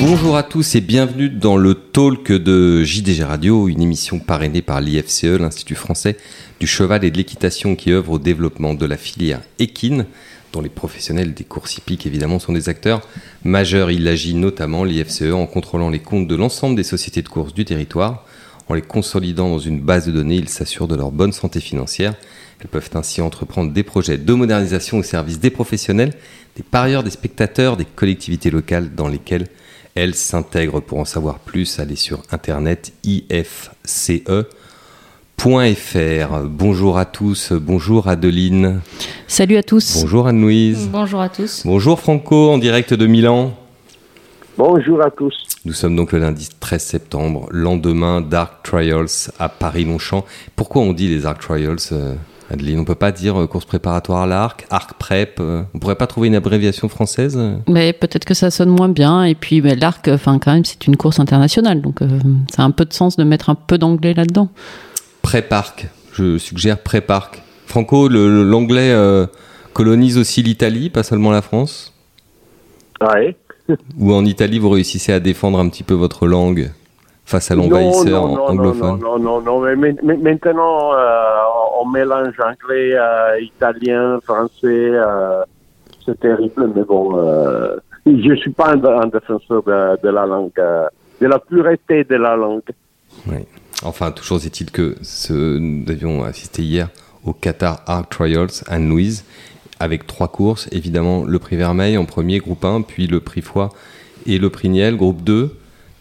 Bonjour à tous et bienvenue dans le talk de JDG Radio, une émission parrainée par l'IFCE, l'Institut français du cheval et de l'équitation qui œuvre au développement de la filière équine, dont les professionnels des courses hippiques évidemment sont des acteurs majeurs. Il agit notamment l'IFCE en contrôlant les comptes de l'ensemble des sociétés de course du territoire. En les consolidant dans une base de données, il s'assure de leur bonne santé financière. Elles peuvent ainsi entreprendre des projets de modernisation au service des professionnels, des parieurs, des spectateurs, des collectivités locales dans lesquelles elles s'intègrent. Pour en savoir plus, allez sur internet ifce.fr. Bonjour à tous, bonjour Adeline. Salut à tous. Bonjour Anne-Louise. Bonjour à tous. Bonjour Franco, en direct de Milan. Bonjour à tous. Nous sommes donc le lundi 13 septembre, lendemain d'Arc Trials à Paris-Longchamp. Pourquoi on dit les Arc Trials euh, Adeline, on peut pas dire euh, course préparatoire à l'arc, arc prep. euh, on pourrait pas trouver une abréviation française euh Mais peut-être que ça sonne moins bien. Et puis bah, l'arc, enfin quand même, c'est une course internationale, donc euh, ça a un peu de sens de mettre un peu d'anglais là-dedans. Prep arc. Je suggère prep arc. Franco, l'anglais euh, colonise aussi l'Italie, pas seulement la France? Ouais. Ou en Italie, vous réussissez à défendre un petit peu votre langue? Face à l'envahisseur anglophone. Non, non, non, non, mais, mais- maintenant, euh, on mélange anglais, euh, italien, français. euh, c'est terrible, mais bon, je suis pas un, un défenseur de, de la langue, de la pureté de la langue. Oui. Enfin, toujours est-il que ce, nous avions assisté hier au Qatar Arc Trials à Louise avec trois courses. Évidemment, le prix Vermeil en premier, groupe 1, puis le prix Foix et le prix Niel, groupe 2.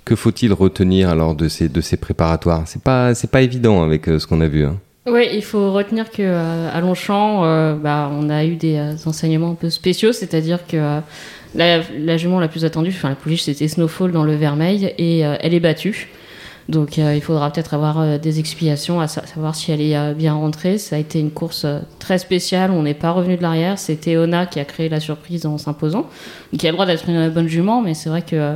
Que faut-il retenir alors de ces, de ces préparatoires? C'est pas, c'est pas évident avec euh, ce qu'on a vu. hein. Oui, il faut retenir que euh, à Longchamp, euh, bah, on a eu des enseignements un peu spéciaux, c'est-à-dire que la, jument la plus attendue, enfin la pouliche, c'était Snowfall dans le Vermeil et elle est battue. Donc il faudra peut-être avoir des explications à sa- savoir si elle est bien rentrée. Ça a été une course très spéciale, on n'est pas revenu de l'arrière. C'était Ona qui a créé la surprise en s'imposant, qui a le droit d'être une bonne jument, mais c'est vrai que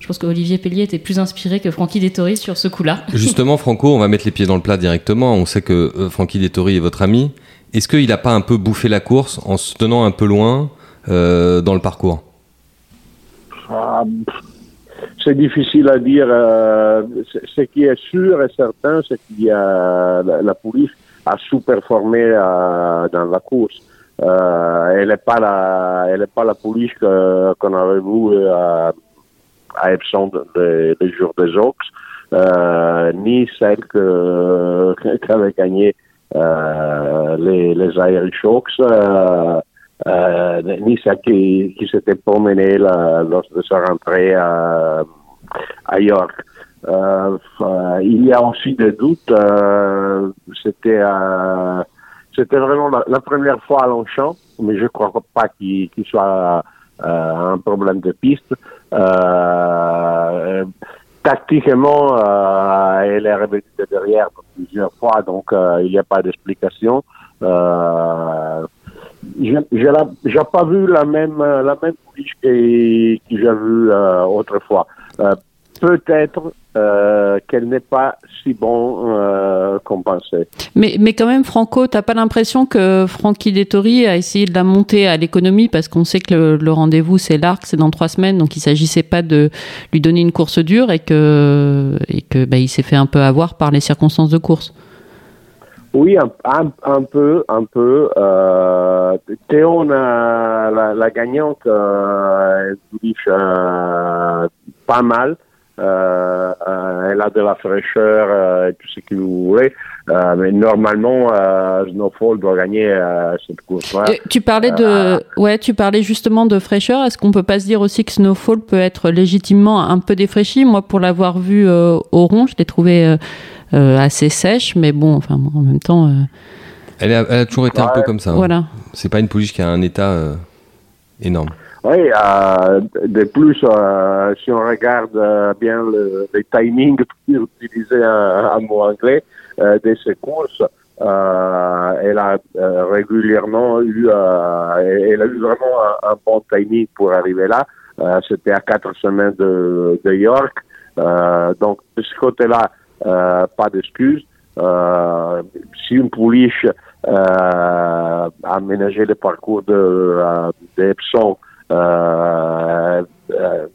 je pense qu'Olivier Pellier était plus inspiré que Francky Dettori sur ce coup-là. Justement, Franco, on va mettre les pieds dans le plat directement. On sait que euh, Francky Dettori est votre ami. Est-ce qu'il n'a pas un peu bouffé la course en se tenant un peu loin euh, dans le parcours? Ah, c'est difficile à dire. euh, ce- qui est sûr et certain, c'est qu'il y a la, la police a sous-performé euh, dans la course. Euh, elle n'est pas la, elle est pas la police que- qu'on avait vue euh, à Epsom le, le jour des euh, ni celle que qu'avait gagné euh, les, les Irish Oaks. Euh, euh, ni celle qui, qui s'était promenée là, lors de sa rentrée à, à York. Euh, il y a aussi des doutes. euh, c'était euh, c'était vraiment la, la première fois à Longchamp, mais je crois pas qu'il qu'il soit un problème de piste. Euh, tactiquement, euh, elle est revenue de derrière plusieurs fois, donc euh, il n'y a pas d'explication. Euh, je j'ai pas vu la même euh, la même que, que j'ai vu euh, autrefois. Peut-être euh, qu'elle n'est pas si bon euh, qu'on pensait. Mais, mais quand même, Franco, t'as pas l'impression que Francky Dettori a essayé de la monter à l'économie? Parce qu'on sait que le, le rendez-vous c'est l'arc, c'est dans trois semaines, donc il s'agissait pas de lui donner une course dure et que et que bah, il s'est fait un peu avoir par les circonstances de course. Oui, un, un, un peu, un peu. Euh, Théon, la, la gagnante, euh, elle euh, pas mal. Euh, elle a de la fraîcheur euh, et tout ce que vous voulez. Euh, mais normalement, euh, Snowfall doit gagner euh, cette course-là. Tu parlais de ouais, tu parlais justement de fraîcheur. Est-ce qu'on peut pas se dire aussi que Snowfall peut être légitimement un peu défraîchi? Moi, pour l'avoir vu euh, au rond, je l'ai trouvé euh, euh, assez sèche, mais bon, enfin bon, en même temps, euh, elle a, elle a toujours été un peu comme ça. hein. voilà. C'est pas une pouliche qui a un état euh, énorme. Oui, euh, de plus, euh, si on regarde euh, bien le, les timings, un, un mot anglais, euh, de ces courses, euh, elle a euh, régulièrement eu, elle a eu vraiment un, bon timing pour arriver là. C'était à quatre semaines de, de York. Donc, de ce côté-là, pas d'excuses. Euh, si une pouliche euh, a aménagé le parcours de, de euh, euh,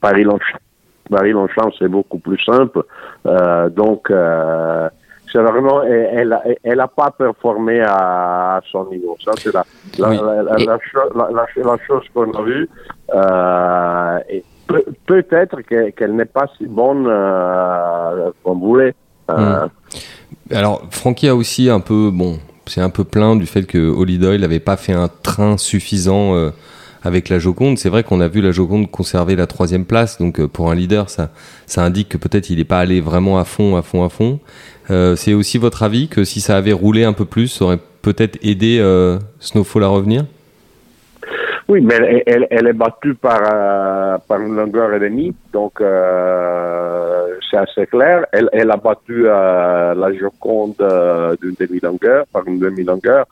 Paris-Longchamp, c'est beaucoup plus simple. Euh, donc, euh, c'est vraiment, elle, elle, n'a pas performé à, son niveau. Ça, c'est la, la, la, chose qu'on a vue. Euh, peut-être qu'elle n'est pas si bonne qu'on voulait. Euh. Hmm. Alors, Francky a aussi un peu, bon, c'est un peu plein du fait que Holly Doyle n'avait pas fait un train suffisant euh, avec la Joconde. C'est vrai qu'on a vu la Joconde conserver la troisième place, donc euh, pour un leader, ça, ça indique que peut-être il n'est pas allé vraiment à fond, à fond, à fond. Euh, c'est aussi votre avis que si ça avait roulé un peu plus, ça aurait peut-être aidé Snowfall à revenir? Oui, mais elle, est battue par, par une longueur et demie, donc c'est assez clair. Elle, a battu la Joconde d'une demi-longueur, par une demi-longueur.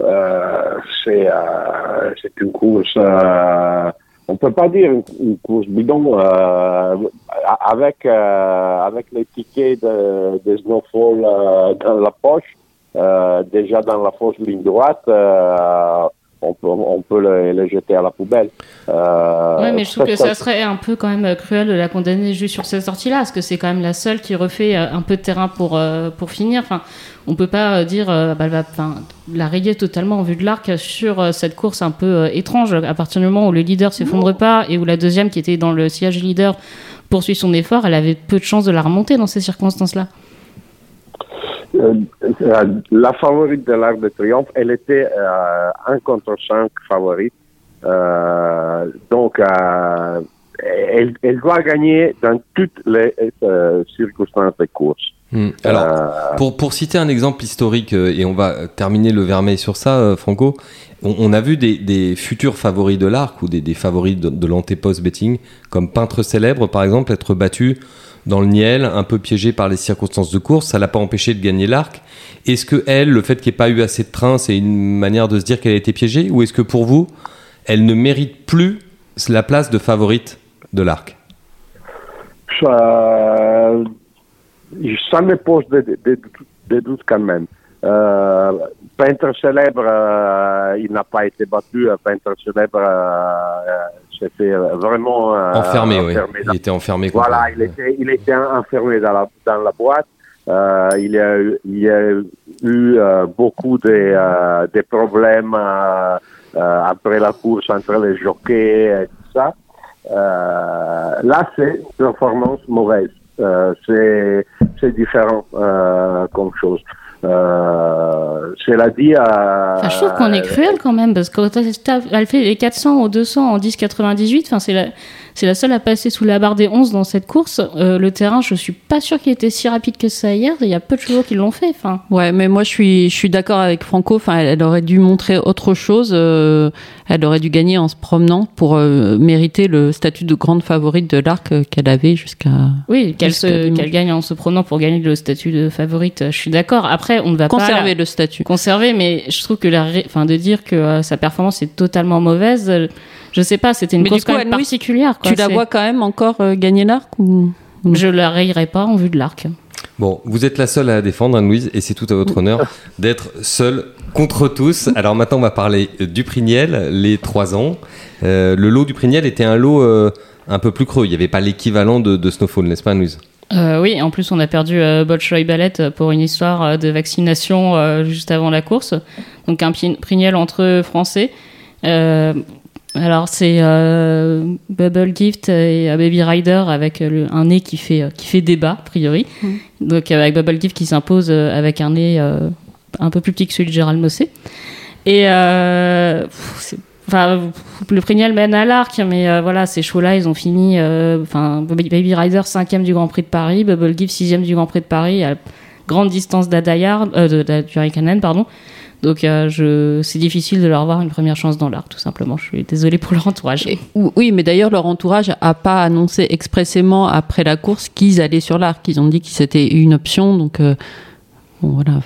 Euh, c'est euh, une course, euh, on peut pas dire une, course bidon, avec, avec les tickets de, de Snowfall dans la poche, déjà dans la fausse ligne droite, on peut, on peut les, jeter à la poubelle. Euh, oui, mais je trouve que ça serait un peu quand même cruel de la condamner juste sur cette sortie-là, parce que c'est quand même la seule qui refait un peu de terrain pour, pour finir. Enfin, on peut pas euh, dire euh, bah, va, la rayer totalement en vue de l'arc sur euh, cette course un peu étrange. À partir du moment où le leader s'effondre pas et où la deuxième qui était dans le sillage leader poursuit son effort, elle avait peu de chances de la remonter dans ces circonstances-là. La favorite de l'Arc de Triomphe, elle était un contre 5 favorite. donc, elle, elle, doit gagner dans toutes les circonstances de course. Hmm. Alors, euh, pour, pour citer un exemple historique, euh, et on va terminer le vermeil sur ça, euh, Franco, on, a vu des, des, futurs favoris de l'arc ou des, des favoris de, de l'antépost betting, comme peintre célèbre par exemple, être battu dans le Niel, un peu piégé par les circonstances de course, ça l'a pas empêché de gagner l'arc. Est-ce que elle, le fait qu'il n'y ait pas eu assez de train, c'est une manière de se dire qu'elle a été piégée, ou est-ce que pour vous, elle ne mérite plus la place de favorite de l'arc? Ça me pose des, doutes quand même. Euh, peintre célèbre, euh, il n'a pas été battu. Peintre célèbre euh, s'est fait vraiment enfermé. oui. Il était enfermé. Voilà, il était, il était enfermé dans la, dans la boîte. il, y a, il y a eu beaucoup de, de problèmes après la course entre les jockeys et tout ça. là, c'est une performance mauvaise. Euh, c'est différent euh, comme chose. Euh, cela dit à. je trouve qu'on est cruel quand même parce qu'elle fait les 400 ou 200 en 10,98. Enfin, c'est la c'est la seule à passer sous la barre des 11 dans cette course. Euh, le terrain, je suis pas sûr qu'il était si rapide que ça hier. Il y a peu de chevaux qui l'ont fait. Enfin. Ouais, mais moi je suis, je suis d'accord avec Franco. Enfin, elle, aurait dû montrer autre chose. Euh, elle aurait dû gagner en se promenant pour euh, mériter le statut de grande favorite de l'arc qu'elle avait jusqu'à. Oui, qu'elle qu'elle gagne en se promenant pour gagner le statut de favorite. Je suis d'accord. Après, on ne va conserver pas conserver le statut. Conserver, mais je trouve que la, enfin, de dire que sa performance est totalement mauvaise je sais pas, c'était une course quand même particulière. tu la vois quand même encore euh, gagner l'arc ou Je la rayerai pas en vue de l'arc. Bon, vous êtes la seule à défendre, Anne-Louise, et c'est tout à votre honneur d'être seule contre tous. Alors maintenant, on va parler du Priniel, les trois ans. Euh, le lot du Priniel était un lot euh, un peu plus creux. Il n'y avait pas l'équivalent de, Snowfall, n'est-ce pas, Anne-Louise? Oui, en plus on a perdu euh, Bolshoi Ballet pour une histoire de vaccination juste avant la course. Donc un Priniel entre Français. Alors c'est euh, Bubble Gift et Baby Rider avec un nez qui fait qui fait débat a priori. Mm. Donc avec Bubble Gift qui s'impose euh, avec un nez euh, un peu plus petit que celui de Gérald Mossé. Et enfin le Prignal mène à l'arc, mais voilà ces chevaux-là ils ont fini. Enfin Baby Rider cinquième du Grand Prix de Paris, Bubble Gift sixième du Grand Prix de Paris à grande distance d'Adayard, de, de, pardon. Donc euh, c'est difficile de leur avoir une première chance dans l'art, tout simplement. Je suis désolée pour leur entourage. oui, mais d'ailleurs leur entourage a pas annoncé expressément après la course qu'ils allaient sur l'arc. Ils ont dit que c'était une option, donc euh, bon, voilà.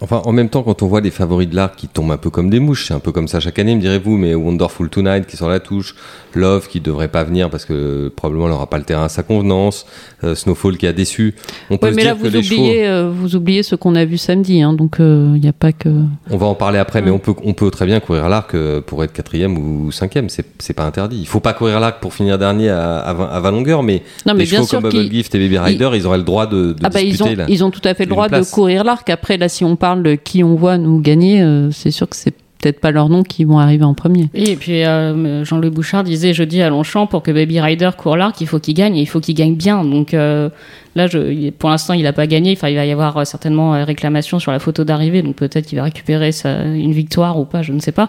Enfin, en même temps, quand on voit les favoris de l'arc qui tombent un peu comme des mouches, c'est un peu comme ça chaque année, me direz-vous, mais Wonderful Tonight qui sur la touche, Love qui devrait pas venir parce que probablement elle n'aura pas le terrain à sa convenance, euh, Snowfall qui a déçu. On peut se mais dire là, vous, oubliez, euh, vous oubliez ce qu'on a vu samedi, hein, donc il euh, n'y a pas que. On va en parler après, mais on peut, on peut très bien courir l'arc pour être quatrième ou cinquième, c'est pas interdit. Il faut pas courir l'arc pour finir dernier à, à, 20, longueurs, mais, non, mais des chevaux comme Bubble Gift et Baby Rider, ils, auraient le droit de, de ah bah ils, ont, ils ont tout à fait le droit de courir l'arc. Après, là, si on parle de qui on voit nous gagner, c'est sûr que c'est peut-être pas leurs noms qui vont arriver en premier. Et puis euh, Jean-Louis Bouchard disait jeudi à Longchamp pour que Baby Rider court l'arc, il faut qu'il gagne et il faut qu'il gagne bien. Donc euh, là, je, pour l'instant, il n'a pas gagné. Enfin, il va y avoir euh, certainement réclamation sur la photo d'arrivée, donc peut-être qu'il va récupérer sa, une victoire ou pas, je ne sais pas.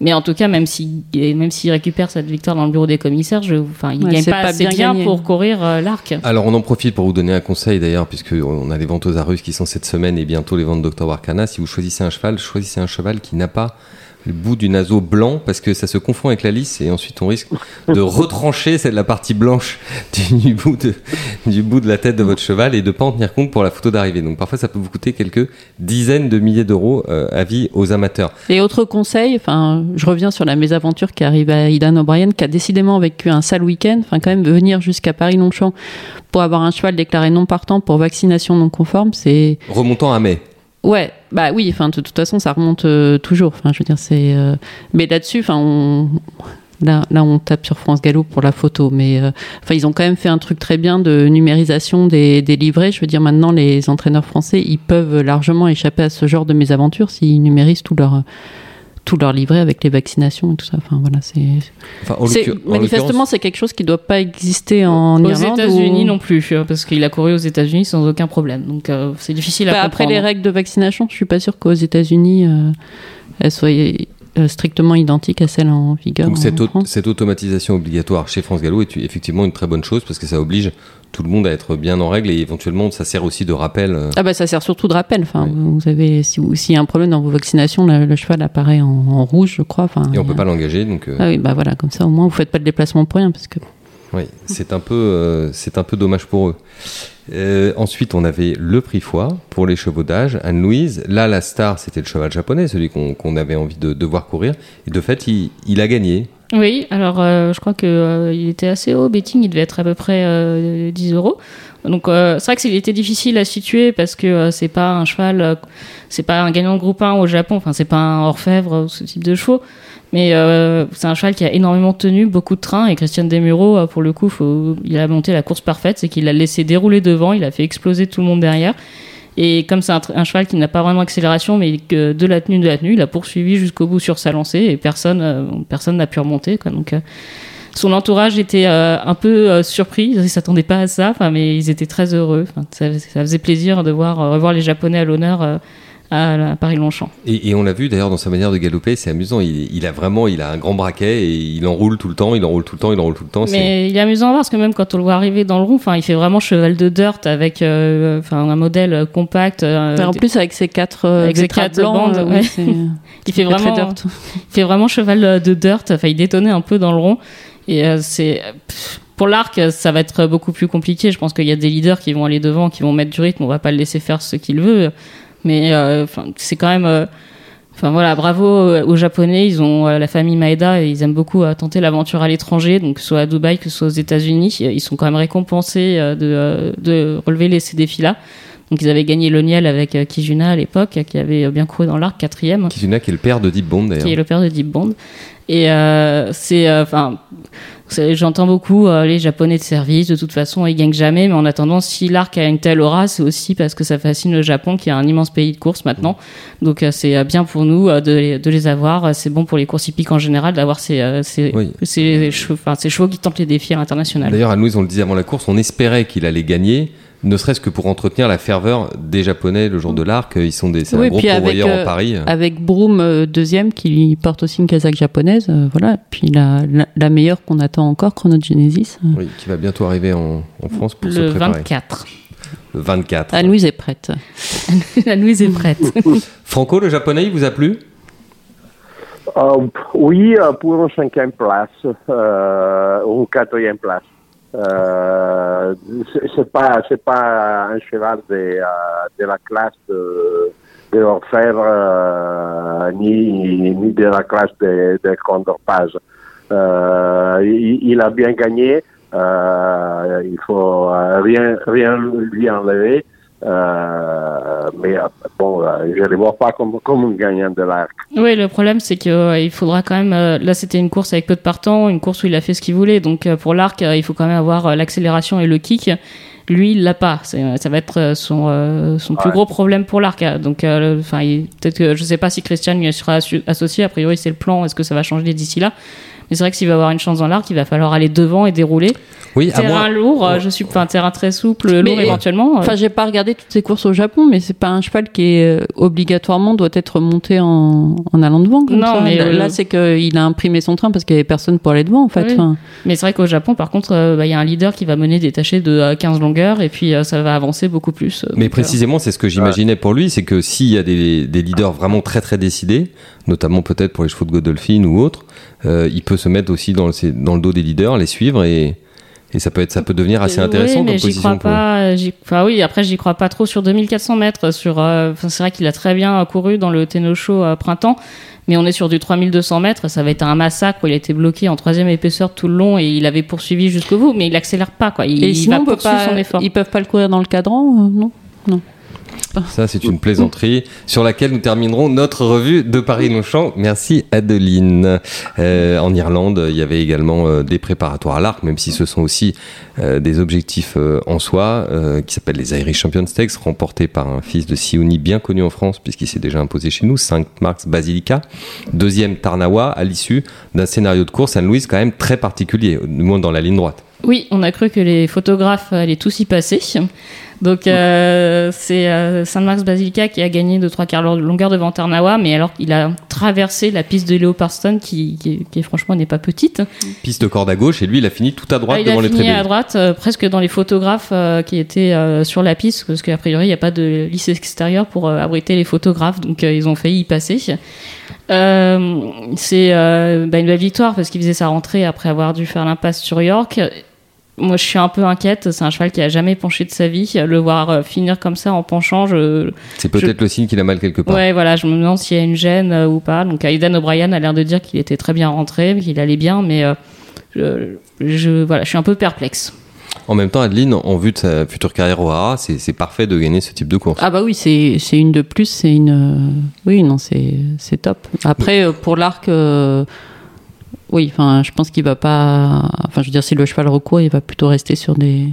Mais en tout cas, même s'il même s'il récupère cette victoire dans le bureau des commissaires, je, enfin, il ne gagne pas, assez bien, pour courir l'arc. Alors, on en profite pour vous donner un conseil d'ailleurs, puisque on a les ventes aux Arus qui sont cette semaine et bientôt les ventes Dr Warcana. Si vous choisissez un cheval, choisissez un cheval qui n'a pas le bout du naseau blanc parce que ça se confond avec la lisse et ensuite on risque de retrancher la partie blanche du, bout de, du bout de la tête de votre cheval et de pas en tenir compte pour la photo d'arrivée. Donc parfois ça peut vous coûter quelques dizaines de milliers d'euros euh, à vie aux amateurs. Et autre conseil, enfin je reviens sur la mésaventure qui arrive à Idan O'Brien qui a décidément vécu un sale week-end, enfin quand même venir jusqu'à Paris-Longchamp pour avoir un cheval déclaré non partant pour vaccination non conforme, c'est remontant à mai. Ouais, bah oui, enfin de, toute façon ça remonte euh, toujours. Enfin, je veux dire c'est, euh, mais là-dessus, enfin on, là, là on tape sur France Gallo pour la photo, mais euh, enfin ils ont quand même fait un truc très bien de numérisation des, des livrets. Je veux dire maintenant les entraîneurs français ils peuvent largement échapper à ce genre de mésaventures s'ils numérisent tout leur tout leur livret avec les vaccinations et tout ça. Enfin voilà, c'est. manifestement, c'est quelque chose qui ne doit pas exister en aux Irlande. Aux États-Unis non plus, hein, parce qu'il a couru aux États-Unis sans aucun problème. Donc euh, c'est difficile à bah, comprendre. Après les règles de vaccination, je suis pas sûr qu'aux États-Unis euh, elles soient euh, strictement identiques à celles en vigueur. Donc cette, cette, automatisation obligatoire chez France Gallo est effectivement une très bonne chose parce que ça oblige tout le monde à être bien en règle et éventuellement ça sert aussi de rappel. Euh. Ah bah ça sert surtout de rappel. Enfin, vous avez si s'il y a un problème dans vos vaccinations, le, cheval apparaît en, rouge, je crois. Enfin, et on peut pas l'engager donc. Euh. Ah oui bah voilà comme ça au moins vous faites pas de déplacement pour rien parce que. Oui, c'est un peu euh, c'est un peu dommage pour eux. Ensuite, on avait le prix foie pour les chevaux d'âge, Anne-Louise. Là, la star, c'était le cheval japonais, celui qu'on avait envie de, voir courir. Et de fait, il, a gagné. Oui, alors euh, je crois que euh, il était assez haut, betting, il devait être à peu près 10 euh, euros. Donc c'est vrai que qu'il était difficile à situer parce que c'est pas un cheval, c'est pas un gagnant de groupe 1 au Japon, enfin c'est pas un orfèvre ou ce type de chevaux, mais c'est un cheval qui a énormément tenu, beaucoup de trains et Christian Demuro pour le coup, il a monté la course parfaite, c'est qu'il l'a laissé dérouler devant, il a fait exploser tout le monde derrière. Et comme c'est un, cheval qui n'a pas vraiment d'accélération, mais de la tenue, de la tenue, il a poursuivi jusqu'au bout sur sa lancée et personne euh, personne n'a pu remonter. Donc, euh, son entourage était euh, un peu surpris, ils ne s'attendaient pas à ça, mais ils étaient très heureux. Ça, ça, faisait plaisir de voir revoir les Japonais à l'honneur à, Paris-Longchamp. Et, on l'a vu d'ailleurs dans sa manière de galoper, c'est amusant. Il, a vraiment, il a un grand braquet et il enroule tout le temps, il enroule tout le temps, il enroule tout le temps. Mais il est amusant à voir parce que même quand on le voit arriver dans le rond, enfin, il fait vraiment cheval de dirt avec, euh, enfin, un modèle compact. Euh, en plus avec ses quatre, euh, avec ses quatre bandes, il fait vraiment, il fait vraiment cheval de dirt. Enfin, il détonnait un peu dans le rond et c'est pour l'arc, ça va être beaucoup plus compliqué. Je pense qu'il y a des leaders qui vont aller devant, qui vont mettre du rythme. On va pas le laisser faire ce qu'il veut. Mais euh, c'est quand même. Euh, enfin voilà, bravo aux Japonais. Ils ont euh, la famille Maeda et ils aiment beaucoup tenter l'aventure à l'étranger, donc que ce soit à Dubaï, que ce soit aux États-Unis. Ils sont quand même récompensés de, de relever les, ces défis-là. Donc ils avaient gagné le Niel avec Kijuna à l'époque, qui avait bien couru dans l'arc, quatrième. Kijuna qui est le père de Deep Bond d'ailleurs. Qui est le père de Deep Bond. Et c'est, enfin, J'entends beaucoup euh, les Japonais de service, de toute façon, ils gagnent jamais, mais en attendant, si l'arc a une telle aura, c'est aussi parce que ça fascine le Japon, qui est un immense pays de course maintenant. Donc euh, c'est euh, bien pour nous de, les, de les avoir. C'est bon pour les courses hippiques en général d'avoir ces, ces, ces, chevaux, ces chevaux qui tentent les défis à l'international. D'ailleurs, à nous, on le disait avant la course, on espérait qu'il allait gagner ne serait-ce que pour entretenir la ferveur des Japonais le jour de l'arc. Ils sont des un gros pourvoyeurs en Paris. Avec Broom deuxième qui porte aussi une casaque japonaise, voilà. Puis la, la, meilleure qu'on attend encore, Chronogenesis. Oui, qui va bientôt arriver en, en France pour se préparer. Le 24. Le 24. Anne-Louise est prête. Anne-Louise est prête. Franco, le japonais, il vous a plu? Euh, Oui, euh, pour une cinquième place, euh, ou quatrième place. Euh, c'est pas c'est pas un cheval de, euh, de la classe de, de Orfèvre ni, ni de la classe de, de Condor Paz. Il, il, a bien gagné. il faut rien, rien lui enlever. Euh, mais bon, je ne les vois pas comme, comme un gagnant de l'arc. Oui, le problème, c'est qu'il faudra quand même. là, c'était une course avec peu de partants, une course où il a fait ce qu'il voulait. Donc, pour l'arc, il faut quand même avoir l'accélération et le kick. Lui, il l'a pas. Ça va être son, son plus gros problème pour l'arc. Donc, enfin, peut-être que je sais pas si Christian lui sera associé. A priori, c'est le plan. Est-ce que ça va changer d'ici là? Mais c'est vrai que s'il va avoir une chance dans l'arc, il va falloir aller devant et dérouler. Oui, terrain lourd, je suis pas un terrain très souple, lourd éventuellement. Enfin, j'ai pas regardé toutes ces courses au Japon, mais c'est pas un cheval qui est obligatoirement doit être monté en, en allant devant. Comme non, ça. mais là, c'est qu'il a imprimé son train parce qu'il y avait personne pour aller devant, en fait. Oui. Enfin... Mais c'est vrai qu'au Japon, par contre, il bah, y a un leader qui va mener détaché de 15 longueurs et puis ça va avancer beaucoup plus. Mais précisément, c'est ce que j'imaginais pour lui, c'est que s'il y a des, des leaders vraiment très très décidés, notamment peut-être pour les chevaux de Godolphin ou autres, euh, il peut se mettre aussi dans le, dans le dos des leaders, les suivre et, et ça peut être ça peut devenir assez intéressant oui, mais comme j'y position. crois pas. Enfin oui, après j'y crois pas trop sur 2400 mètres. Sur, euh, c'est vrai qu'il a très bien couru dans le euh, printemps, mais on est sur du 3200 mètres. Ça va être un massacre. Où il a été bloqué en troisième épaisseur tout le long et il avait poursuivi jusqu'au bout, mais il accélère pas quoi. Il, et il sinon, va on peut poursuivre pas, son effort. Ils peuvent pas le courir dans le cadran, non? Non. Ça, c'est une plaisanterie sur laquelle nous terminerons notre revue de Paris-Longchamp. Merci Adeline. Euh, en Irlande, il y avait également euh, des préparatoires à l'arc, même si ce sont aussi euh, des objectifs en soi, qui s'appellent les Irish Champions Stakes, remportés par un fils de Sioni bien connu en France, puisqu'il s'est déjà imposé chez nous, 5 Marks Basilica. Deuxième Tarnawa, à l'issue d'un scénario de course, Anne-Louise, quand même très particulier, du moins dans la ligne droite. Oui, on a cru que les photographes allaient tous y passer. Donc euh, c'est euh, Saint-Marx Basilica qui a gagné de trois quarts de longueur devant Tarnawa, mais alors il a traversé la piste de Léo Parston qui, qui, qui franchement n'est pas petite. Piste de corde à gauche et lui il a fini tout à droite Ah, il devant a les fini tribunes. à droite, euh, presque dans les photographes qui étaient sur la piste, parce qu'a priori il n'y a pas de lisse extérieure pour abriter les photographes, donc ils ont failli y passer. C'est bah, une belle victoire parce qu'il faisait sa rentrée après avoir dû faire l'impasse sur York. Moi, je suis un peu inquiète. C'est un cheval qui a jamais penché de sa vie. Le voir euh, finir comme ça en penchant, je, C'est peut-être le signe qu'il a mal quelque part. Ouais, voilà, je me demande s'il y a une gêne euh, ou pas. Donc, Aidan O'Brien a l'air de dire qu'il était très bien rentré, qu'il allait bien, mais euh, je, je- voilà, je suis un peu perplexe. En même temps, Adeline, en vue de sa future carrière au Hara, c'est parfait de gagner ce type de course. Ah bah oui, c'est une de plus, c'est une... Oui, non, c'est c'est top. Après, pour l'arc... euh, Oui, enfin, je pense qu'il va pas... Enfin, je veux dire, si le cheval recourt, il va plutôt rester sur des...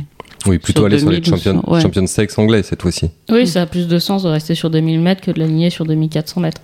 Oui, plutôt Sur aller sur les 2000 ou champions, sur- ouais. champions stakes anglais cette fois-ci. Oui, ça a plus de sens de rester sur 2000 mètres que de l'aligner sur 2400 mètres.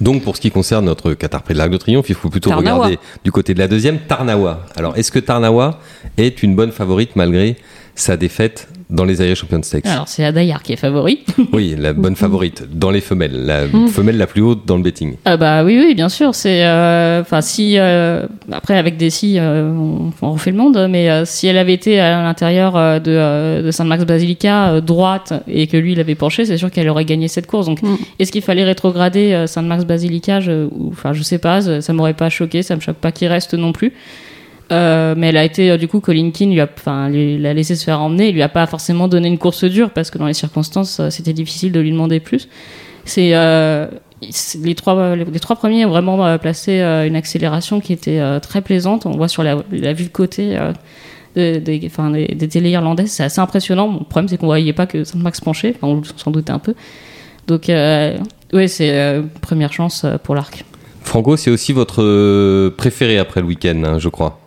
Donc, pour ce qui concerne notre Qatar Prix de l'Arc de Triomphe, il faut plutôt Tarnawa. regarder du côté de la deuxième, Tarnawa. Alors, est-ce que Tarnawa est une bonne favorite malgré sa défaite dans les Irish Champions Stakes Alors, c'est Adayar qui est favori. Oui, la bonne favorite dans les femelles, la femelle la plus haute dans le betting. Ah bah oui, oui, bien sûr. C'est, euh, enfin, si euh, après avec des si, euh, on, on refait le monde, mais euh, si elle avait été à l'intérieur euh, de, euh, de Saint-Max Basilica euh, droite et que lui il avait penché, c'est sûr qu'elle aurait gagné cette course. Donc, Mm. est-ce qu'il fallait rétrograder euh, Saint-Max Basilica je, je sais pas. Ça, ça m'aurait pas choqué. Ça me choque pas qu'il reste non plus. Euh, mais elle a été, euh, du coup, Colin Keane lui a, enfin, l'a laissé se faire emmener. Il lui a pas forcément donné une course dure parce que dans les circonstances, euh, c'était difficile de lui demander plus. C'est les trois, les, trois premiers ont vraiment placé une accélération qui était très plaisante. On voit sur la, vue de côté de- des, des, des télé irlandaises, c'est assez impressionnant. Le problème, c'est qu'on voyait pas que Saint-Max penchait. Enfin, on s'en doutait un peu. Donc, ouais, c'est première chance pour l'arc. Franco, c'est aussi votre préféré après le week-end, hein, je crois.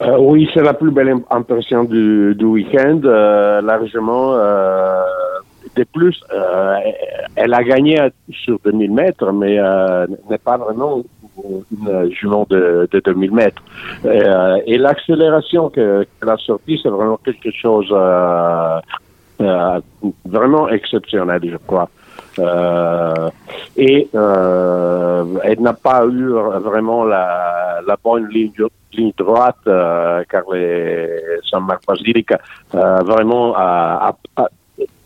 Euh, oui, c'est la plus belle im- impression du, du week-end, euh, largement. Euh, de plus, euh, elle a gagné sur 2000 mètres, mais euh, n'est pas vraiment une jument de, de 2000 mètres. Euh, et l'accélération que- qu'elle a sortie, c'est vraiment quelque chose vraiment exceptionnel, je crois. Euh, et euh, elle n'a pas eu vraiment la, la bonne ligne, ligne droite, euh, car les Basilica euh, vraiment a- a-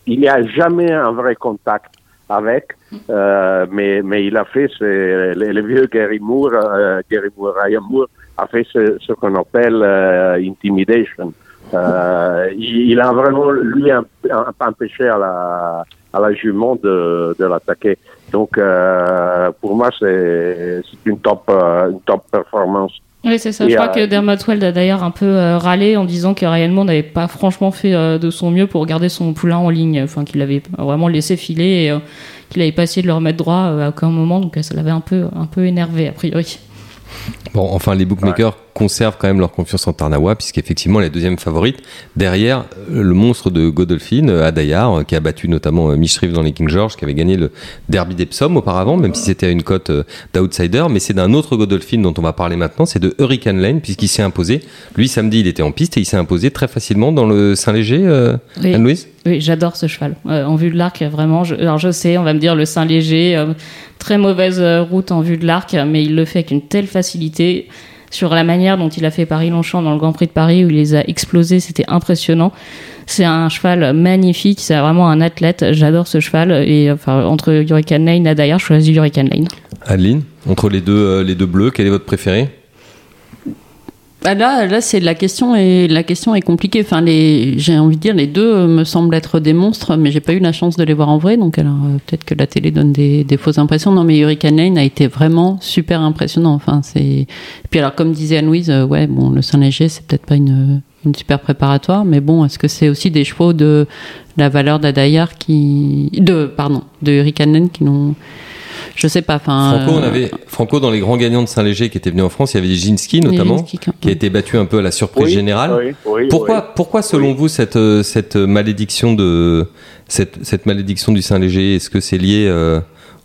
il n'y a jamais un vrai contact avec, euh, mais, mais il a fait ce, le, le vieux Gary Moore, euh, Gary Moore, Ryan Moore, a fait ce, ce qu'on appelle euh, intimidation. Euh, il, il, a vraiment, lui, empêché à la, à la jument de, de l'attaquer. Donc, euh, pour moi, c'est une top, euh, une top performance. Oui, c'est ça. je crois que Dermot Weld a d'ailleurs un peu euh, râlé en disant que réellement n'avait pas franchement fait de son mieux pour garder son poulain en ligne. Enfin, qu'il avait vraiment laissé filer et qu'il n'avait pas essayé de le remettre droit à aucun moment. Donc, ça l'avait un peu, un peu énervé, a priori. Bon, enfin, les bookmakers conservent quand même leur confiance en Tarnawa, puisqu'effectivement, la deuxième favorite, derrière euh, le monstre de Godolphin, euh, Adayar, euh, qui a battu notamment Mishriff dans les King George, qui avait gagné le Derby d'Epsom auparavant, même si c'était à une cote d'outsider, mais c'est d'un autre Godolphin dont on va parler maintenant, c'est de Hurricane Lane, puisqu'il s'est imposé. Lui, samedi, il était en piste et il s'est imposé très facilement dans le Saint-Léger, Anne-Louise? Oui, j'adore ce cheval. en vue de l'arc, vraiment. alors je sais, on va me dire le Saint-Léger, très mauvaise route en vue de l'arc, mais il le fait avec une telle facilité sur la manière dont il a fait Paris-Longchamp dans le Grand Prix de Paris où il les a explosés, c'était impressionnant. C'est un cheval magnifique, c'est vraiment un athlète. J'adore ce cheval et enfin entre Hurricane Lane et d'ailleurs, je choisis Hurricane Lane. Adeline, entre les deux, euh, les deux bleus, quel est votre préféré? Là, là c'est la question et la question est compliquée. Enfin, les, j'ai envie de dire, les deux me semblent être des monstres, mais j'ai pas eu la chance de les voir en vrai. Donc, alors euh, peut-être que la télé donne des, des, fausses impressions. Non, mais Hurricane Lane a été vraiment super impressionnant. Enfin, c'est. Puis alors, comme disait Anne-Louise, euh, ouais, bon, le Saint-Léger, c'est peut-être pas une, une super préparatoire, mais bon, est-ce que c'est aussi des chevaux de la valeur d'Adayar qui, de, pardon, de Hurricane Lane qui n'ont je sais pas. Franco, on euh, avait Franco dans les grands gagnants de Saint-Léger qui étaient venus en France. Il y avait Ginski notamment, qui a été battu un peu à la surprise générale. pourquoi, pourquoi selon vous cette euh, cette malédiction de cette cette malédiction du Saint-Léger Est-ce que c'est lié euh,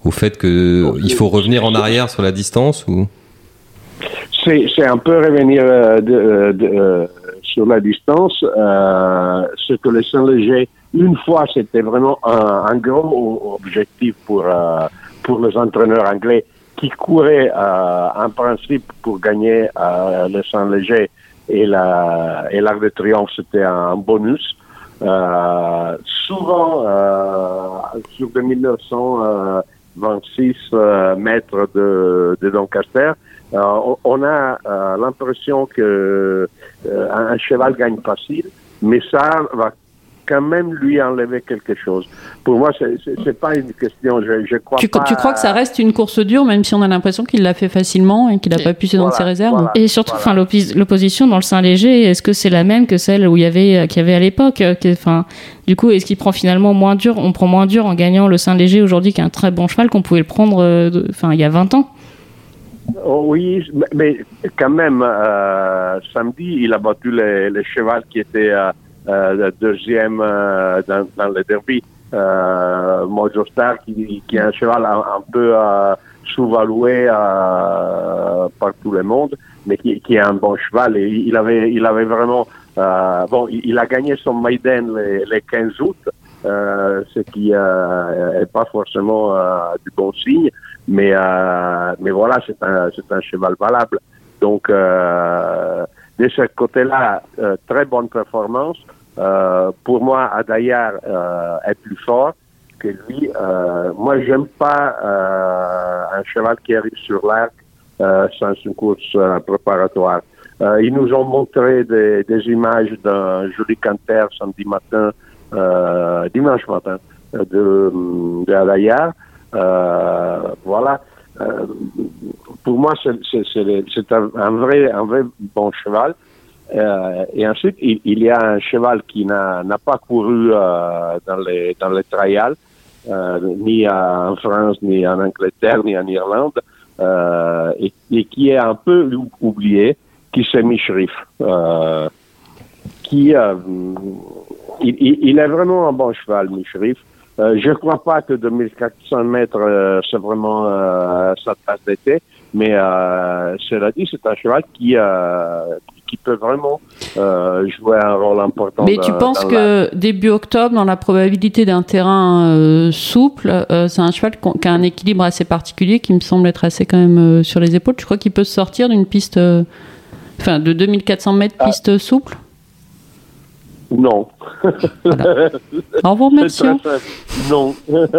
au fait que il faut revenir en arrière sur la distance ou? C'est un peu revenir de, sur la distance. ce que le Saint-Léger une fois, c'était vraiment un, un, gros objectif pour pour les entraîneurs anglais qui couraient euh, en principe pour gagner euh, le sang léger et la et l'arc de triomphe c'était un bonus. Euh, souvent euh, sur 1926 euh, mètres de, de Doncaster, on a l'impression que un cheval gagne facile, mais ça va quand même lui enlever quelque chose. Pour moi, c'est pas une question. Je, je crois tu, pas... tu crois que ça reste une course dure, même si on a l'impression qu'il l'a fait facilement et qu'il n'a pas puissé dans ses réserves. et surtout, enfin, l'opposition dans le Saint-Léger, est-ce que c'est la même que celle où il y avait, qu'il y avait à l'époque Enfin, du coup, est-ce qu'il prend finalement moins dur On prend moins dur en gagnant le Saint-Léger aujourd'hui, qui est un très bon cheval qu'on pouvait le prendre, euh, enfin, il y a 20 ans? Oh, oui, mais quand même, euh, samedi, il a battu les, les chevals qui étaient euh, euh, deuxième euh, dans, dans, le derby. Euh, Mojo Star, qui, qui est un cheval un, peu euh, sous-valué euh, par tout le monde, mais qui, qui, est un bon cheval. Et il avait, il avait vraiment... Euh, bon, il, a gagné son Maiden les, les 15 août, ce qui n'est pas forcément du bon signe, mais, mais voilà, c'est un, un cheval valable. Donc, de ce côté-là, euh, très bonne performance. Euh, pour moi, Adayar euh, est plus fort que lui. Euh, moi, j'aime pas un cheval qui arrive sur l'arc sans une course préparatoire. ils nous ont montré des, images d'un joli canter samedi matin, dimanche matin, de, de voilà. Euh, pour moi, c'est un, un, vrai, un vrai bon cheval. Euh, et ensuite, il, il, y a un cheval qui n'a pas couru euh, dans les dans les trials, euh, ni en France, ni en Angleterre, ni en Irlande, euh, et, et, qui est un peu oublié, qui c'est Michrif, qui il, il, est vraiment un bon cheval, Michrif. Euh, je ne crois pas que 2400 mètres, euh, c'est vraiment euh, sa tasse d'été, mais euh, cela dit, c'est un cheval qui, qui peut vraiment jouer un rôle important. Mais tu penses que début octobre, dans la probabilité d'un terrain souple, c'est un cheval qui a un équilibre assez particulier qui me semble être assez quand même sur les épaules. Tu crois qu'il peut se sortir d'une piste, enfin de 2400 mètres ah. piste souple? Non. Au revoir, merci. Non.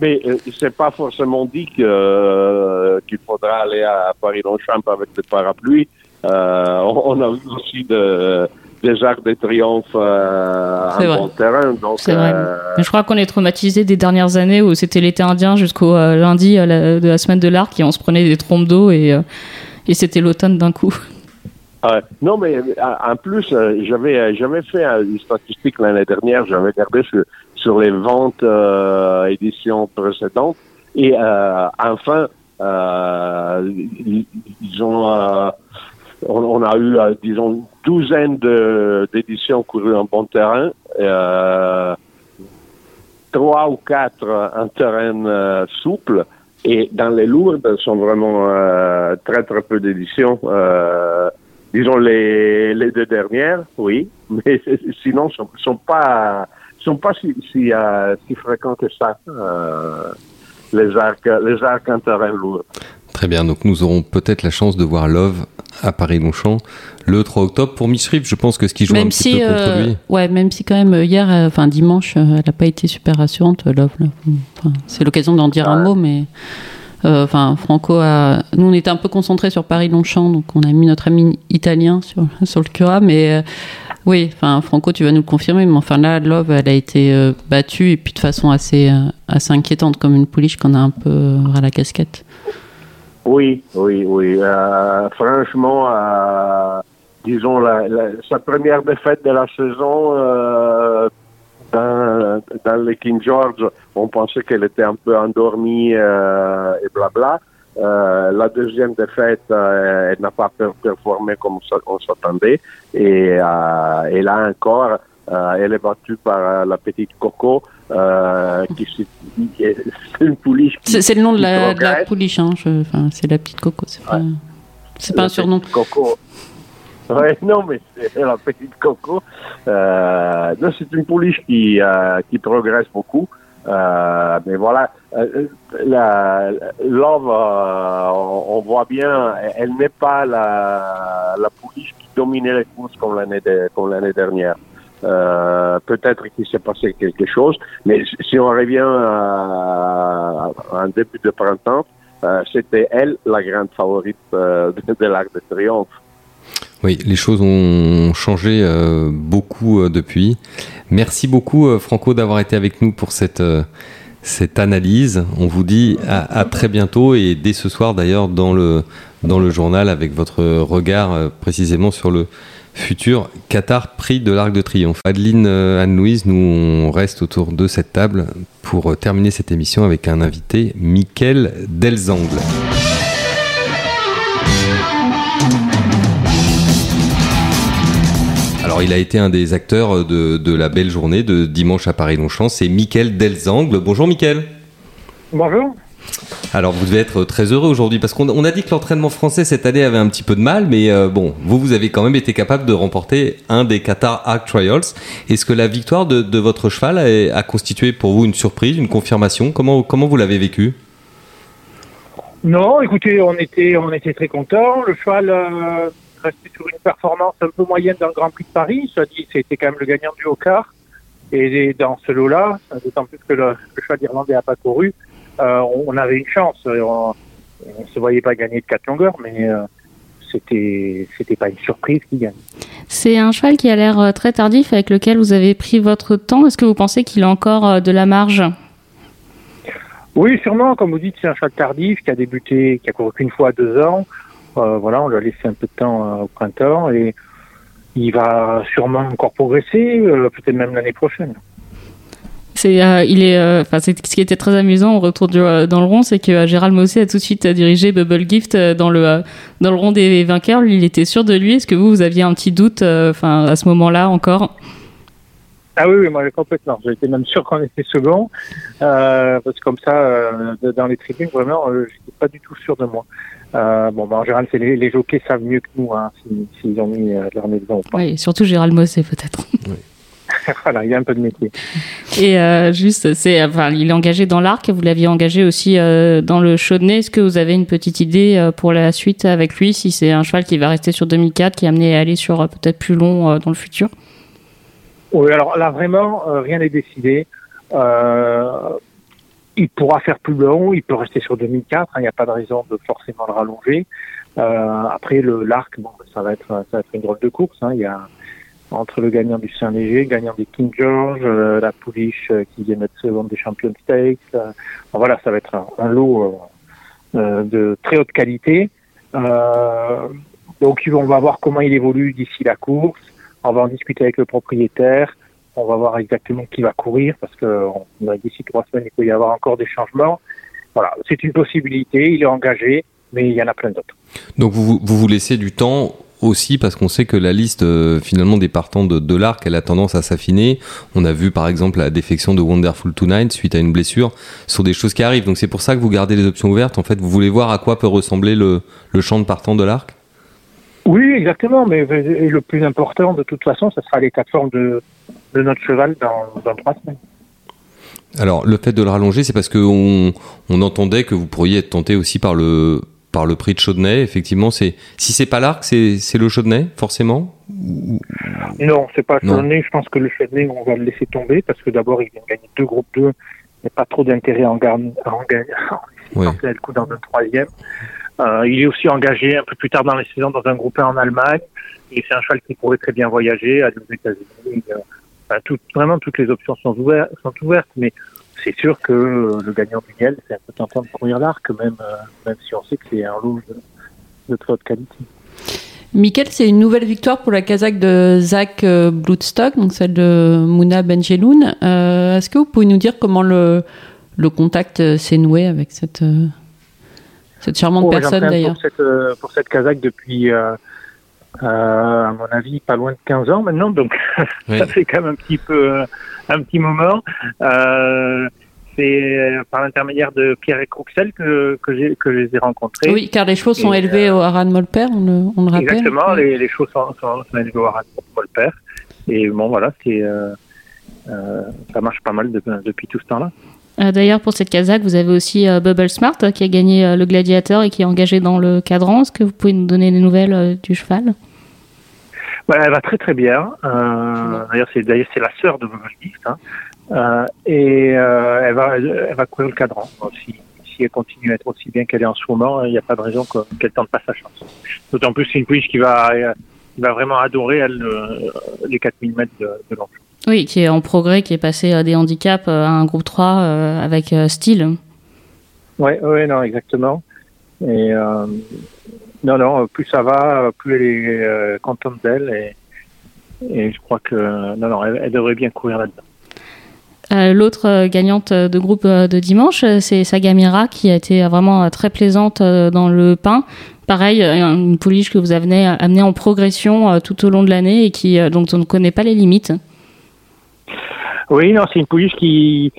Mais euh, c'est pas forcément dit que euh, qu'il faudra aller à Paris-Longchamp avec le parapluie. Euh, on, a vu aussi de, des arcs de triomphe euh, en bon terrain. Donc, c'est vrai. Mais je crois qu'on est traumatisé des dernières années où c'était l'été indien jusqu'au lundi de la semaine de l'arc et on se prenait des trompes d'eau et, et c'était l'automne d'un coup. Non, mais en plus, j'avais j'avais fait une statistique l'année dernière. J'avais regardé sur, les ventes éditions précédentes et enfin euh, ont, euh, on, a eu, euh, disons, une douzaine d'éditions courues en bon terrain. Euh, trois ou quatre en terrain souple. Et dans les lourdes, sont vraiment très très peu d'éditions. Disons les, les deux dernières, oui, mais sinon sont, sont pas sont pas si si, si fréquents que ça les arcs, les arcs en terrain lourd. Très bien, donc nous aurons peut-être la chance de voir Love à Paris-Longchamp le 3 octobre. Pour Miss je pense que ce qui joue un petit peu contre euh, lui. Ouais, même si quand même euh, hier, euh, enfin dimanche, elle n'a pas été super rassurante, Love. c'est l'occasion d'en dire un mot, mais enfin Franco a. Nous, on était un peu concentrés sur Paris-Longchamp, donc on a mis notre ami italien sur, sur le Cura, mais oui, enfin Franco, tu vas nous le confirmer, mais enfin là, Love, elle a été euh, battue et puis de façon assez, euh, assez inquiétante, comme une pouliche qu'on a un peu euh, à la casquette. Oui, oui, oui. franchement, disons, sa première défaite de la saison dans, dans le King George, on pensait qu'elle était un peu endormie et blabla. Euh, la deuxième défaite, euh, elle n'a pas performé comme on s'attendait. Et, euh, et, là encore, elle est battue par la petite Coco, qui c'est une pouliche. C'est le nom de la, de la, pouliche, hein, c'est la petite Coco, c'est pas, pas un surnom. Coco. Ouais, non, mais c'est la petite Coco. c'est une pouliche qui, qui progresse beaucoup. Euh, mais voilà, euh, la, Love, euh, on, voit bien, elle n'est pas la, la pouliche qui dominait les courses comme l'année comme l'année dernière. Euh, peut-être qu'il s'est passé quelque chose, mais si on revient à, un début de printemps, c'était elle la grande favorite de, de l'Arc de Triomphe. Oui, les choses ont changé euh, beaucoup euh, depuis. Merci beaucoup, euh, Franco, d'avoir été avec nous pour cette, analyse. On vous dit à, très bientôt et dès ce soir, d'ailleurs, dans le, dans le journal avec votre regard précisément sur le futur Qatar prix de l'Arc de Triomphe. Adeline, Anne-Louise, nous on reste autour de cette table pour terminer cette émission avec un invité, Mickaël Delzangle. Alors, il a été un des acteurs de, la belle journée de dimanche à Paris-Longchamp. C'est Mickaël Delzangle. Bonjour, Mickaël. Bonjour. Alors, vous devez être très heureux aujourd'hui parce qu'on a dit que l'entraînement français cette année avait un petit peu de mal, mais euh, bon, vous, vous avez quand même été capable de remporter un des Qatar Arc Trials. Est-ce que la victoire de, votre cheval a, constitué pour vous une surprise, une confirmation? Comment, comment vous l'avez vécu? Non, écoutez, on était, on était très contents. Le cheval. Euh, resté sur une performance un peu moyenne dans le Grand Prix de Paris. Ça dit, c'était quand même le gagnant du Haut-Car. Et dans ce lot-là, d'autant plus que le, le choix d'Irlandais n'a pas couru, euh, on avait une chance. On ne se voyait pas gagner de quatre longueurs, mais euh, c'était c'était pas une surprise qui gagne. C'est un cheval qui a l'air euh, très tardif, avec lequel vous avez pris votre temps. Est-ce que vous pensez qu'il a encore euh, de la marge? Oui, sûrement. Comme vous dites, c'est un cheval tardif qui a débuté, qui a couru qu'une fois à deux ans. Euh, voilà, on lui a laissé un peu de temps euh, au printemps et il va sûrement encore progresser, euh, peut-être même l'année prochaine. C'est, il est, enfin, ce qui était très amusant au retour du, dans le rond, c'est que Gérald Mossé a tout de suite dirigé Bubble Gift dans le dans le rond des vainqueurs. Il était sûr de lui. Est-ce que vous, vous aviez un petit doute, enfin, à ce moment-là encore? Ah oui, oui, moi complètement. J'étais même sûr qu'on était second, parce que comme ça, dans les tribunes, vraiment, j'étais pas du tout sûr de moi. Euh, bon, bah, en général, c'est les, les, jockeys savent mieux que nous hein, s'ils ont mis euh, leur maison ou pas. Oui, surtout Gérald Mossé peut-être. voilà, il y a un peu de métier. Et euh, juste, c'est, enfin, il est engagé dans l'arc. Vous l'aviez engagé aussi euh, dans le Chaudenay. Est-ce que vous avez une petite idée euh, pour la suite avec lui, si c'est un cheval qui va rester sur 2004, qui est amené à aller sur euh, peut-être plus long dans le futur? Oui, alors là vraiment, rien n'est décidé. Euh, il pourra faire plus long, il peut rester sur 2004, il n'y a pas de raison de forcément le rallonger. Euh, après le l'arc, bon, ça va être ça va être une drôle de course. Hein. Il y a entre le gagnant du Saint-Léger, le gagnant des King George, euh, la pouliche euh, qui vient d'être seconde des Champions Stakes. Euh, voilà, ça va être un, un lot de très haute qualité. donc on va voir comment il évolue d'ici la course. On va en discuter avec le propriétaire. On va voir exactement qui va courir parce que d'ici trois semaines, il peut y avoir encore des changements. Voilà, c'est une possibilité. Il est engagé, mais il y en a plein d'autres. Donc vous, vous vous laissez du temps aussi parce qu'on sait que la liste euh, finalement des partants de, de l'arc elle a tendance à s'affiner. On a vu par exemple la défection de Wonderful Tonight suite à une blessure. Ce sont des choses qui arrivent. Donc c'est pour ça que vous gardez les options ouvertes. En fait, vous voulez voir à quoi peut ressembler le, le champ de partants de l'arc? Oui, exactement. Mais le plus important de toute façon, ce sera l'état de forme de, de notre cheval dans, dans trois semaines. Alors, le fait de le rallonger, c'est parce qu'on on entendait que vous pourriez être tenté aussi par le, par le prix de Chaudenay. Effectivement, c'est si c'est pas l'arc, c'est le Chaudenay, forcément? Non, c'est pas Chaudenay. Je pense que le Chaudenay, on va le laisser tomber parce que d'abord, il vient de gagner deux groupes 2. Il n'y a pas trop d'intérêt à en gagner, à oui. le coup dans un troisième. Euh, il est aussi engagé un peu plus tard dans la saison dans un groupe 1 en Allemagne. Et c'est un cheval qui pourrait très bien voyager, aller aux États-Unis. Euh, tout, vraiment, toutes les options sont ouvertes, sont ouvertes mais c'est sûr que le gagnant du Niel, c'est un peu tentant de courir l'arc, même, euh, même si on sait que c'est un lot de, très haute qualité. Michael, c'est une nouvelle victoire pour la Kazakh de Zach euh, Bloodstock, donc celle de Mouna Benjeloun. Euh, Est-ce que vous pouvez nous dire comment le, le contact s'est noué avec cette, cette charmante oh, personne d'ailleurs pour cette, pour cette Kazakh depuis, à mon avis, pas loin de 15 ans maintenant, donc ça fait quand même un petit peu un petit moment. Euh, c'est euh, par l'intermédiaire de Pierre et Crouxel que, que, que je les ai rencontrés. Oui, car les chevaux sont élevés au Haran Molper, on le, on le rappelle. Exactement, les, les chevaux sont, sont, élevés au Haran Molper. Et bon, voilà, c'est, euh, euh, ça marche pas mal depuis tout ce temps-là. D'ailleurs, pour cette Kazakh, vous avez aussi Bubble Smart qui a gagné le Gladiateur et qui est engagé dans le cadran. Est-ce que vous pouvez nous donner des nouvelles du cheval? Elle va très très bien. Euh, d'ailleurs, c'est la sœur de Vogelsdicht. Hein. Euh, et euh, elle va elle va courir le cadran. si, si elle continue à être aussi bien qu'elle est en ce moment, il n'y a pas de raison qu'elle tente pas sa chance. D'autant plus c'est une pouliche qui va va vraiment adorer elle les 4000 mètres de, de. Oui, qui est en progrès, qui est passé des handicaps à un groupe 3 avec style. Oui, ouais, non, exactement. Et non, non, plus ça va, plus elle est euh, contente d'elle et, je crois que non, non, elle, devrait bien courir là-dedans. Euh, l'autre euh, gagnante de groupe de dimanche, c'est Sagamira qui a été vraiment très plaisante dans le pain. Pareil, une pouliche que vous avez amenée en progression tout au long de l'année et qui, dont on ne connaît pas les limites. Oui, non, c'est une pouliche qui,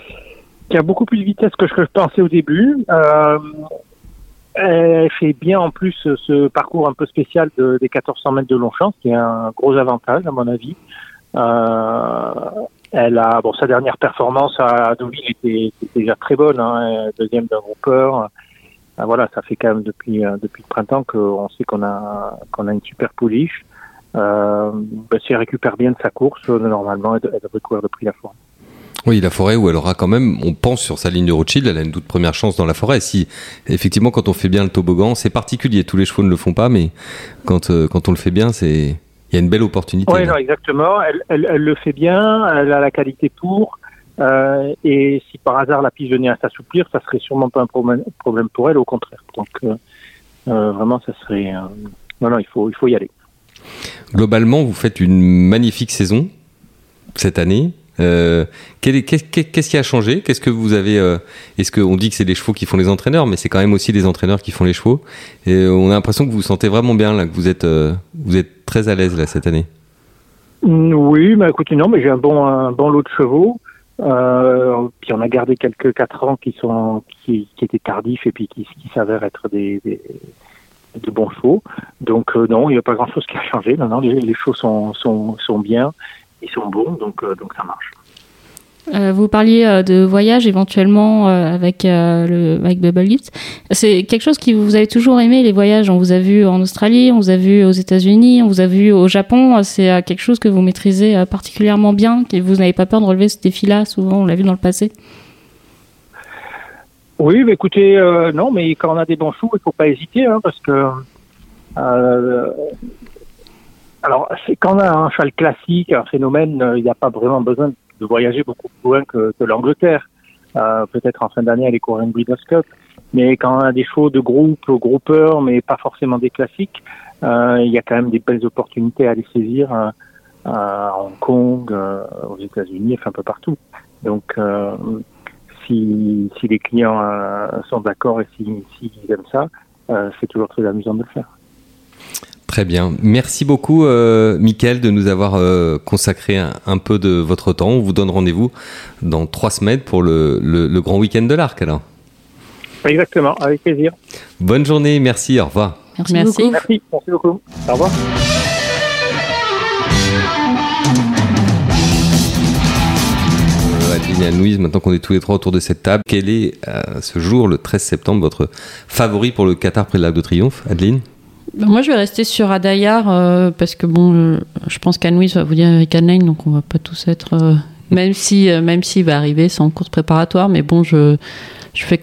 a beaucoup plus de vitesse que je pensais au début. Elle fait bien en plus ce parcours un peu spécial de, des 1400 mètres de Longchamp, qui est un gros avantage à mon avis. Euh, elle a bon sa dernière performance à Deauville était, déjà très bonne, hein, deuxième d'un groupeur. Euh, voilà, ça fait quand même depuis euh, depuis le printemps qu'on sait qu'on a qu'on a une super pouliche. Euh, ben, si elle récupère bien de sa course, normalement elle, elle devrait courir le prix la forme. Oui, la forêt où elle aura quand même, on pense sur sa ligne de Rothschild, elle a une toute première chance dans la forêt. Si effectivement, quand on fait bien le toboggan, c'est particulier. Tous les chevaux ne le font pas, mais quand euh, quand on le fait bien, c'est il y a une belle opportunité. Oui, non, exactement. Elle, elle, elle, le fait bien, elle a la qualité pour. Euh, et si par hasard la piste venait à s'assouplir, ça serait sûrement pas un problème, problème pour elle, au contraire. Donc euh, euh vraiment, ça serait. Euh, non, non, il faut, il faut y aller. Globalement, vous faites une magnifique saison cette année. Euh, Qu'est-ce qui a changé? Qu'est-ce que vous avez euh, Est-ce qu'on dit que c'est les chevaux qui font les entraîneurs, mais c'est quand même aussi les entraîneurs qui font les chevaux? Et on a l'impression que vous vous sentez vraiment bien là, que vous êtes euh, vous êtes très à l'aise là cette année. Oui, mais écoutez, non, mais j'ai un bon un bon lot de chevaux. Puis on a gardé quelques quatre ans qui sont qui, qui étaient tardifs et puis qui, qui s'avèrent être des, de bons chevaux. Donc euh, non, il n'y a pas grand chose qui a changé. Non, non, les, les sont, sont, sont bien ils sont bons, donc, euh, donc ça marche. Euh, vous parliez de voyage éventuellement avec, le, avec Bubble C'est quelque chose qui vous avez toujours aimé, les voyages. On vous a vu en Australie, on vous a vu aux États-Unis, on vous a vu au Japon. C'est quelque chose que vous maîtrisez particulièrement bien, que vous n'avez pas peur de relever ce défi-là. Souvent, on l'a vu dans le passé. Oui, mais écoutez, non, mais quand on a des bons choux, il ne faut pas hésiter, hein, parce que Alors, c'est quand on a un cheval classique, un phénomène, euh, il n'y a pas vraiment besoin de voyager beaucoup plus loin que, l'Angleterre. Euh, Peut-être en fin d'année, courir une Breeders' Cup. Mais quand on a des chevaux de groupe, groupeurs, mais pas forcément des classiques, euh, il y a quand même des belles opportunités à les saisir euh, à Hong Kong, euh, aux États-Unis, enfin un peu partout. Donc, euh, si, si les clients euh, sont d'accord et s'ils si, aiment ça, euh, c'est toujours très amusant de le faire. Très bien. Merci beaucoup, euh, Mickaël, de nous avoir euh, consacré un, un, peu de votre temps. On vous donne rendez-vous dans trois semaines pour le, le, le grand week-end de l'Arc, alors. Exactement, avec plaisir. Bonne journée, merci, au revoir. Merci, Merci. beaucoup. Merci, merci beaucoup. Au revoir. Adeline et Anne-Louise, maintenant qu'on est tous les trois autour de cette table, quel est euh, ce jour, le 13 septembre, votre favori pour le Qatar près de l'Arc de Triomphe Adeline? Ben, Moi, je vais rester sur Adayar euh, parce que bon, euh, je pense qu'Anne-Louise va vous dire American Lane, donc on va pas tous être. même si, même s'il va arriver, c'est en course préparatoire, mais bon, je, je fais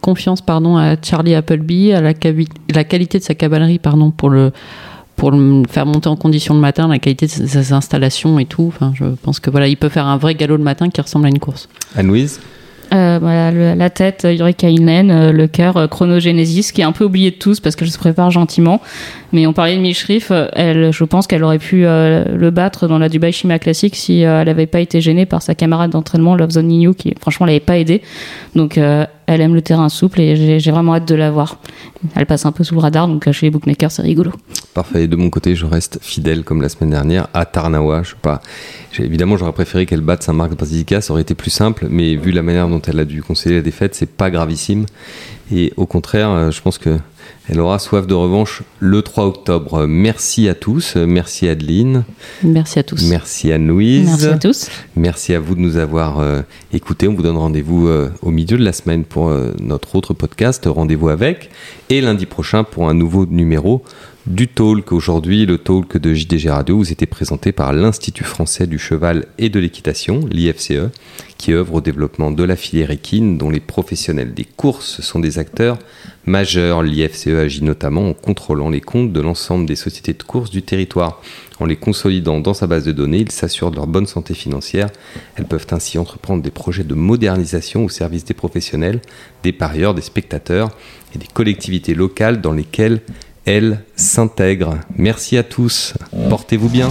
confiance, pardon, à Charlie Appleby, à la, la qualité de sa cavalerie, pardon, pour le pour le faire monter en condition le matin, la qualité de ses installations et tout. Enfin, je pense que voilà, il peut faire un vrai galop le matin qui ressemble à une course. Anne-Louise? Euh, voilà, le- la tête, euh, Eureka Inen, euh, le cœur, euh, Chronogenesis, qui est un peu oublié de tous parce qu'elle se prépare gentiment. Mais on parlait de Mishriff, euh, elle, je pense qu'elle aurait pu euh, le battre dans la Dubai Shima Classic si euh, elle n'avait pas été gênée par sa camarade d'entraînement, Love Zone Ninu, qui franchement l'avait pas aidée. Donc euh, elle aime le terrain souple et j'ai vraiment hâte de la voir. Elle passe un peu sous le radar, donc euh, chez les bookmakers, c'est rigolo. Parfait. Et de mon côté, je reste fidèle comme la semaine dernière à Tarnawa. Je sais pas. Évidemment, j'aurais préféré qu'elle batte Saint-Marc de Basilica. Ça aurait été plus simple, mais vu la manière dont elle a dû conseiller la défaite, c'est pas gravissime. Et au contraire, euh, je pense que elle aura soif de revanche le 3 octobre. Merci à tous. Merci Adeline. Merci à tous. Merci Anne-Louise. Merci à tous. Merci à vous de nous avoir euh, écoutés. On vous donne rendez-vous euh, au milieu de la semaine pour euh, notre autre podcast, Rendez-vous avec, et lundi prochain pour un nouveau numéro du Talk. Aujourd'hui, le Talk de JDG Radio vous était présenté par l'Institut français du cheval et de l'équitation, l'IFCE, qui œuvre au développement de la filière équine, dont les professionnels des courses sont des acteurs majeurs. L'IFCE agit notamment en contrôlant les comptes de l'ensemble des sociétés de course du territoire. En les consolidant dans sa base de données, il s'assure de leur bonne santé financière. Elles peuvent ainsi entreprendre des projets de modernisation au service des professionnels, des parieurs, des spectateurs et des collectivités locales dans lesquelles elles s'intègrent. Merci à tous. Portez-vous bien.